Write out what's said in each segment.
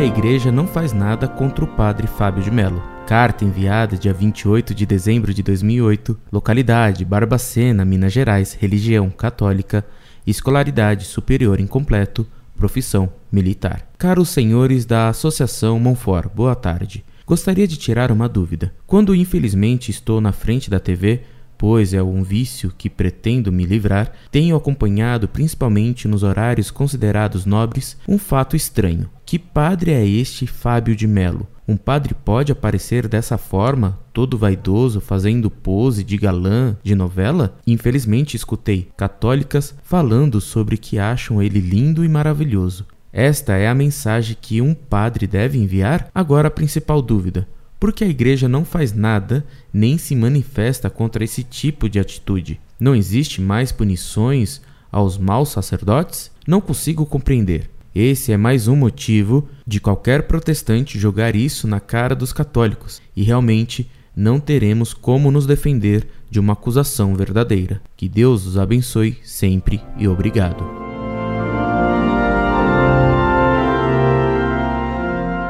a igreja não faz nada contra o padre Fábio de Mello. Carta enviada dia 28 de dezembro de 2008, localidade Barbacena, Minas Gerais, religião católica, escolaridade superior incompleto, profissão militar. Caros senhores da Associação Monfort, boa tarde. Gostaria de tirar uma dúvida. Quando infelizmente estou na frente da TV, pois é um vício que pretendo me livrar, tenho acompanhado, principalmente nos horários considerados nobres, um fato estranho. Que padre é este Fábio de Melo? Um padre pode aparecer dessa forma, todo vaidoso, fazendo pose de galã de novela? Infelizmente escutei católicas falando sobre que acham ele lindo e maravilhoso. Esta é a mensagem que um padre deve enviar? Agora a principal dúvida: porque a igreja não faz nada nem se manifesta contra esse tipo de atitude. Não existe mais punições aos maus sacerdotes? Não consigo compreender. Esse é mais um motivo de qualquer protestante jogar isso na cara dos católicos, e realmente não teremos como nos defender de uma acusação verdadeira. Que Deus os abençoe sempre e obrigado.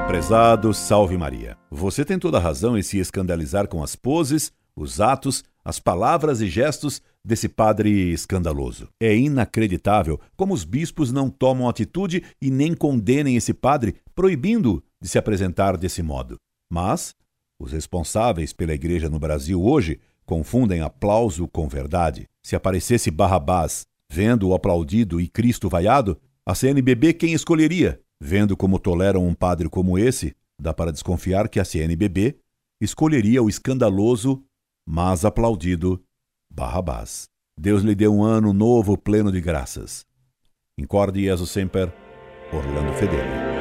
Prezado Salve Maria. Você tem toda a razão em se escandalizar com as poses, os atos, as palavras e gestos desse padre escandaloso. É inacreditável como os bispos não tomam atitude e nem condenem esse padre, proibindo de se apresentar desse modo. Mas os responsáveis pela igreja no Brasil hoje confundem aplauso com verdade. Se aparecesse Barrabás vendo o aplaudido e Cristo vaiado, a CNBB quem escolheria? Vendo como toleram um padre como esse, dá para desconfiar que a CNBB escolheria o escandaloso, mas aplaudido Barrabás. Deus lhe deu um ano novo pleno de graças. Incorde Jesus Semper, Orlando Fedeli.